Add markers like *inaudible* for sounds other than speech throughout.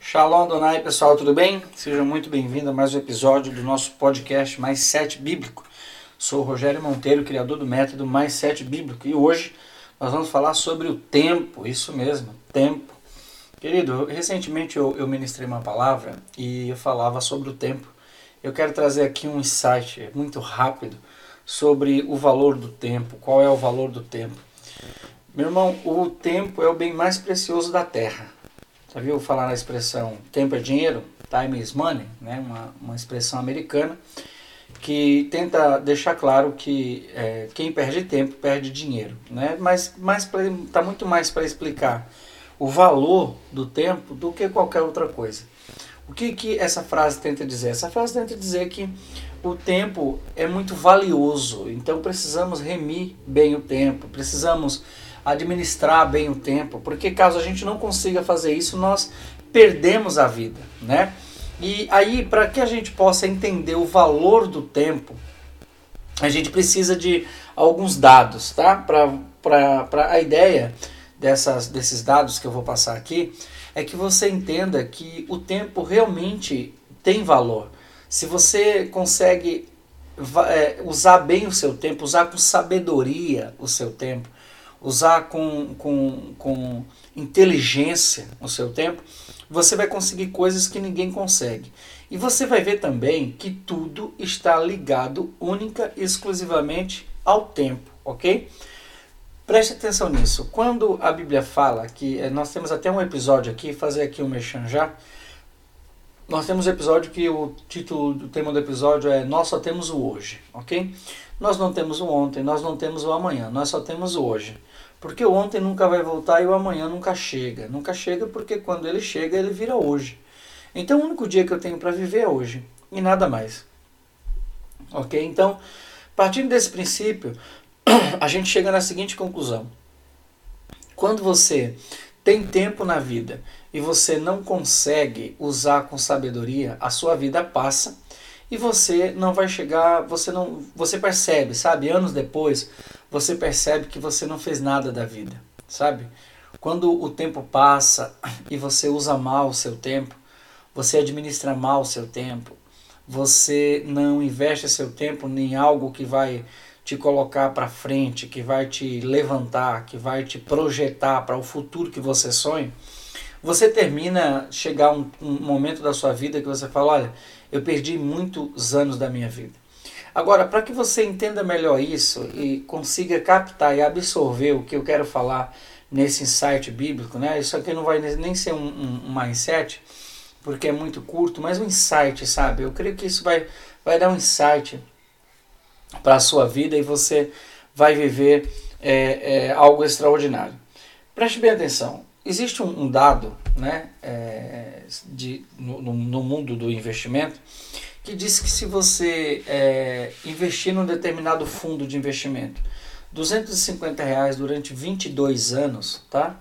Shalom Donai, pessoal, tudo bem? Sejam muito bem-vindos a mais um episódio do nosso podcast Mais Sete Bíblico. Sou o Rogério Monteiro, criador do método Mais Sete Bíblico, e hoje nós vamos falar sobre o tempo, isso mesmo, tempo. Querido, recentemente eu, eu ministrei uma palavra e eu falava sobre o tempo. Eu quero trazer aqui um insight muito rápido sobre o valor do tempo, qual é o valor do tempo. Meu irmão, o tempo é o bem mais precioso da terra. Já viu falar na expressão tempo é dinheiro? Time is money, né? uma, uma expressão americana que tenta deixar claro que é, quem perde tempo perde dinheiro. Né? Mas está muito mais para explicar o valor do tempo do que qualquer outra coisa. O que, que essa frase tenta dizer? Essa frase tenta dizer que o tempo é muito valioso, então precisamos remir bem o tempo, precisamos administrar bem o tempo, porque caso a gente não consiga fazer isso, nós perdemos a vida, né? E aí, para que a gente possa entender o valor do tempo, a gente precisa de alguns dados, tá? Para a ideia dessas, desses dados que eu vou passar aqui, é que você entenda que o tempo realmente tem valor. Se você consegue é, usar bem o seu tempo, usar com sabedoria o seu tempo, usar com, com, com inteligência o seu tempo, você vai conseguir coisas que ninguém consegue. E você vai ver também que tudo está ligado única e exclusivamente ao tempo, ok? Preste atenção nisso. Quando a Bíblia fala que eh, nós temos até um episódio aqui, fazer aqui um mexão já. Nós temos um episódio que o título do tema do episódio é Nós só temos o hoje, ok? Nós não temos o ontem, nós não temos o amanhã, nós só temos o hoje. Porque o ontem nunca vai voltar e o amanhã nunca chega. Nunca chega porque quando ele chega, ele vira hoje. Então o único dia que eu tenho para viver é hoje e nada mais. Ok? Então, partindo desse princípio, *clears throat* a gente chega na seguinte conclusão: quando você tem tempo na vida e você não consegue usar com sabedoria, a sua vida passa e você não vai chegar, você não, você percebe, sabe, anos depois, você percebe que você não fez nada da vida, sabe? Quando o tempo passa *clears throat* e você usa mal o seu tempo, você administra mal o seu tempo, você não investe seu tempo em algo que vai te colocar para frente, que vai te levantar, que vai te projetar para o futuro que você sonha, você termina chegar um, um momento da sua vida que você fala, olha, eu perdi muitos anos da minha vida. Agora, para que você entenda melhor isso e consiga captar e absorver o que eu quero falar nesse insight bíblico, né? Isso aqui não vai nem ser um, um, um mindset, porque é muito curto, mas um insight, sabe? Eu creio que isso vai, vai dar um insight para a sua vida e você vai viver é, é, algo extraordinário. Preste bem atenção. Existe um, um dado né, é, de, no, no mundo do investimento que diz que se você é, investir num determinado fundo de investimento 250 reais durante 22 anos, tá?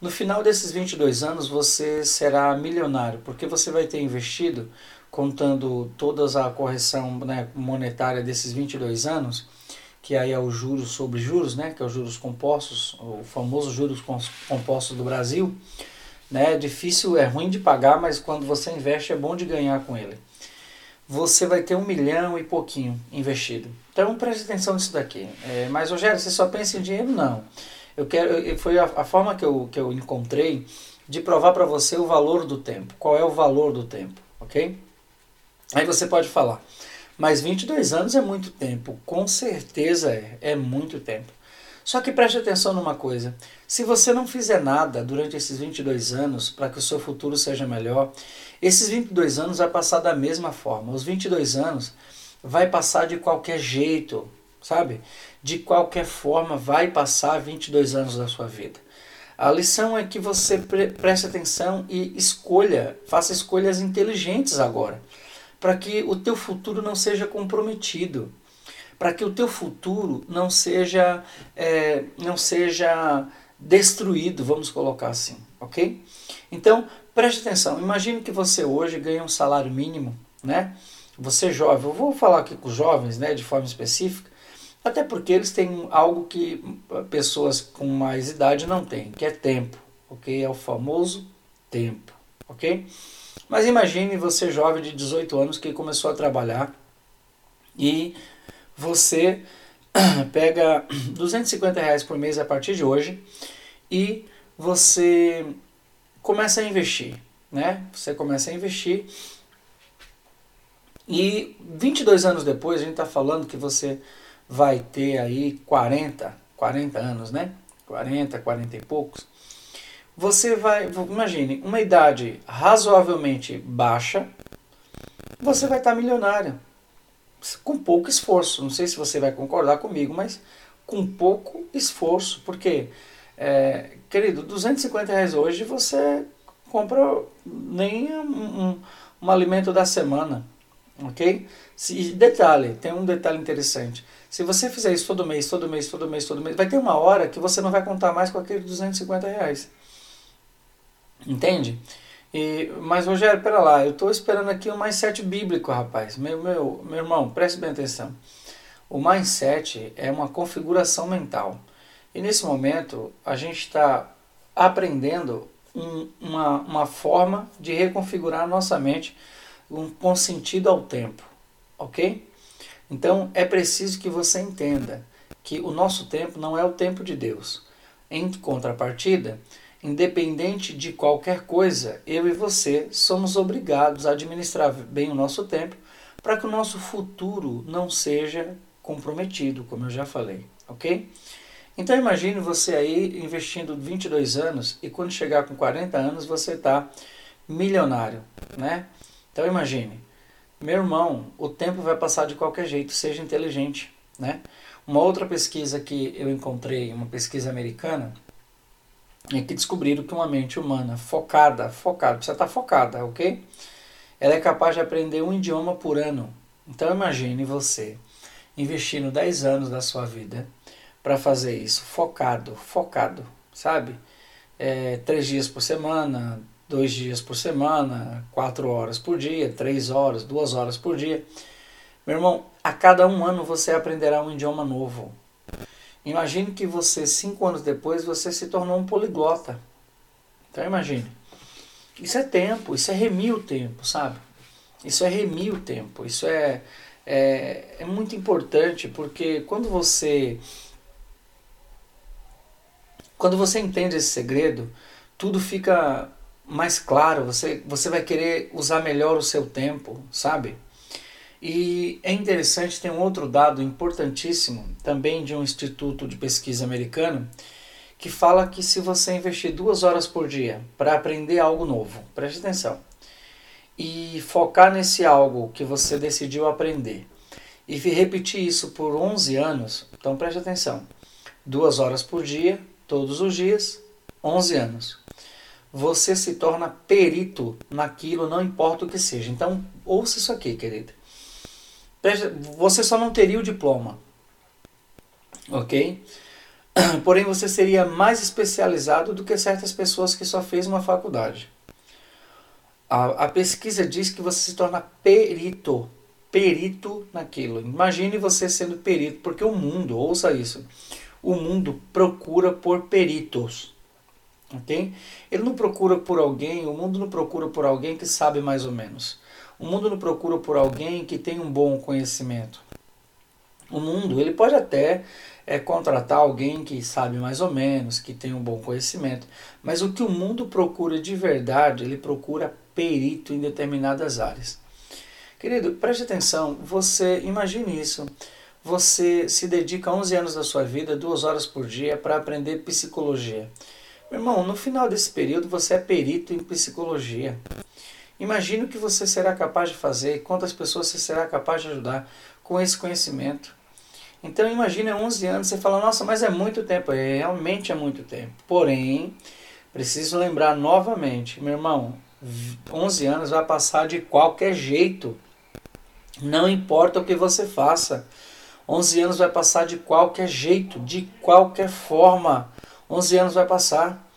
No final desses 22 anos você será milionário, porque você vai ter investido, contando toda a correção né, monetária desses 22 anos, que aí é o juros sobre juros, né, que é os juros compostos, o famoso juros compostos do Brasil, né, difícil, é ruim de pagar, mas quando você investe é bom de ganhar com ele você vai ter um milhão e pouquinho investido. Então preste atenção nisso daqui. É, mas Rogério, você só pensa em dinheiro? Não. Eu quero, foi a, a forma que eu, que eu encontrei de provar para você o valor do tempo. Qual é o valor do tempo, ok? Aí você pode falar, mas 22 anos é muito tempo. Com certeza é, é muito tempo. Só que preste atenção numa coisa: se você não fizer nada durante esses 22 anos para que o seu futuro seja melhor, esses 22 anos vai passar da mesma forma. Os 22 anos vai passar de qualquer jeito, sabe? De qualquer forma vai passar 22 anos da sua vida. A lição é que você pre preste atenção e escolha, faça escolhas inteligentes agora, para que o teu futuro não seja comprometido para que o teu futuro não seja, é, não seja destruído, vamos colocar assim, ok? Então, preste atenção, imagine que você hoje ganha um salário mínimo, né? Você é jovem, eu vou falar aqui com os jovens, né, de forma específica, até porque eles têm algo que pessoas com mais idade não têm, que é tempo, ok? É o famoso tempo, ok? Mas imagine você jovem de 18 anos que começou a trabalhar e você *clears throat* pega *clears throat* 250 reais por mês a partir de hoje e você começa a investir, né? Você começa a investir e 22 anos depois a gente está falando que você vai ter aí 40, 40 anos, né? 40, 40 e poucos. Você vai, imagine, uma idade razoavelmente baixa, você vai estar milionário com pouco esforço. Não sei se você vai concordar comigo, mas com pouco esforço. Porque, é, querido, 250 reais hoje você compra nem um, um, um alimento da semana. Ok? Se, detalhe, tem um detalhe interessante. Se você fizer isso todo mês, todo mês, todo mês, todo mês, vai ter uma hora que você não vai contar mais com aqueles 250 reais. Entende? E, mas, Rogério, pera lá, eu estou esperando aqui o mindset bíblico, rapaz. Meu, meu, meu irmão, preste bem atenção. O mindset é uma configuração mental. E nesse momento, a gente está aprendendo um, uma, uma forma de reconfigurar a nossa mente um, com sentido ao tempo. Ok? Então, é preciso que você entenda que o nosso tempo não é o tempo de Deus. Em contrapartida, Independente de qualquer coisa, eu e você somos obrigados a administrar bem o nosso tempo para que o nosso futuro não seja comprometido, como eu já falei, ok? Então imagine você aí investindo 22 anos e quando chegar com 40 anos você está milionário, né? Então imagine, meu irmão, o tempo vai passar de qualquer jeito, seja inteligente, né? Uma outra pesquisa que eu encontrei, uma pesquisa americana, é que descobriram que uma mente humana focada, focada, precisa estar focada, ok? Ela é capaz de aprender um idioma por ano. Então imagine você investindo 10 anos da sua vida para fazer isso, focado, focado, sabe? É, três dias por semana, dois dias por semana, quatro horas por dia, três horas, duas horas por dia. Meu irmão, a cada um ano você aprenderá um idioma novo. Imagine que você, cinco anos depois, você se tornou um poliglota. Então imagine. Isso é tempo, isso é remir o tempo, sabe? Isso é remir o tempo. Isso é, é, é muito importante porque quando você quando você entende esse segredo, tudo fica mais claro, você, você vai querer usar melhor o seu tempo, sabe? E é interessante, tem um outro dado importantíssimo, também de um instituto de pesquisa americano, que fala que se você investir duas horas por dia para aprender algo novo, preste atenção, e focar nesse algo que você decidiu aprender, e repetir isso por 11 anos, então preste atenção, duas horas por dia, todos os dias, 11 anos. Você se torna perito naquilo, não importa o que seja. Então, ouça isso aqui, querido você só não teria o diploma, ok? *clears throat* Porém, você seria mais especializado do que certas pessoas que só fez uma faculdade. A, a pesquisa diz que você se torna perito, perito naquilo. Imagine você sendo perito, porque o mundo, ouça isso, o mundo procura por peritos, ok? Ele não procura por alguém, o mundo não procura por alguém que sabe mais ou menos. O mundo não procura por alguém que tem um bom conhecimento. O mundo, ele pode até é, contratar alguém que sabe mais ou menos, que tem um bom conhecimento, mas o que o mundo procura de verdade, ele procura perito em determinadas áreas. Querido, preste atenção, você imagine isso. Você se dedica 11 anos da sua vida, duas horas por dia, para aprender psicologia. Meu irmão, no final desse período você é perito em psicologia. Imagine o que você será capaz de fazer quantas pessoas você será capaz de ajudar com esse conhecimento. Então imagine 11 anos, você fala, nossa, mas é muito tempo. É, realmente é muito tempo. Porém, preciso lembrar novamente, meu irmão, 11 anos vai passar de qualquer jeito. Não importa o que você faça. 11 anos vai passar de qualquer jeito, de qualquer forma. 11 anos vai passar.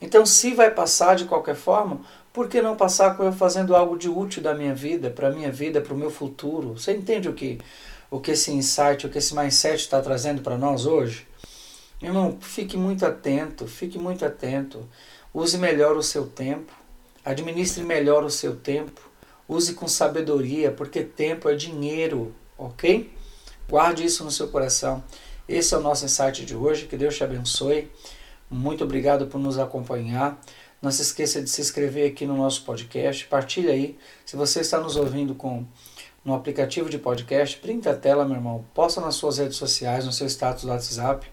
Então, se vai passar de qualquer forma, por que não passar eu fazendo algo de útil da minha vida, para a minha vida, para o meu futuro? Você entende o que, o que esse insight, o que esse mindset está trazendo para nós hoje? Irmão, fique muito atento, fique muito atento. Use melhor o seu tempo. Administre melhor o seu tempo. Use com sabedoria, porque tempo é dinheiro, ok? Guarde isso no seu coração. Esse é o nosso insight de hoje. Que Deus te abençoe. Muito obrigado por nos acompanhar. Não se esqueça de se inscrever aqui no nosso podcast. Partilhe aí. Se você está nos ouvindo com no aplicativo de podcast, printa a tela, meu irmão. Posta nas suas redes sociais, no seu status do WhatsApp,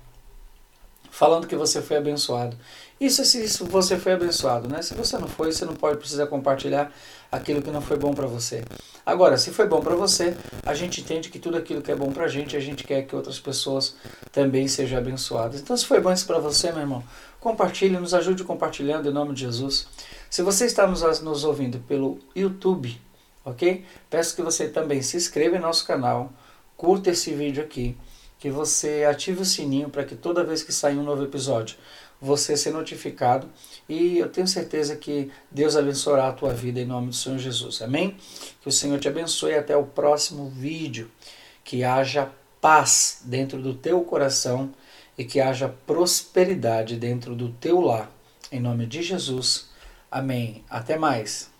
falando que você foi abençoado. Isso se você foi abençoado, né? Se você não foi, você não pode precisar compartilhar aquilo que não foi bom para você. Agora, se foi bom para você, a gente entende que tudo aquilo que é bom para a gente, a gente quer que outras pessoas também sejam abençoadas. Então, se foi bom isso para você, meu irmão, compartilhe, nos ajude compartilhando em nome de Jesus. Se você está nos, nos ouvindo pelo YouTube, ok? Peço que você também se inscreva em nosso canal, curta esse vídeo aqui, que você ative o sininho para que toda vez que sair um novo episódio, você ser notificado e eu tenho certeza que Deus abençoará a tua vida em nome do Senhor Jesus. Amém? Que o Senhor te abençoe até o próximo vídeo. Que haja paz dentro do teu coração e que haja prosperidade dentro do teu lar. Em nome de Jesus. Amém. Até mais.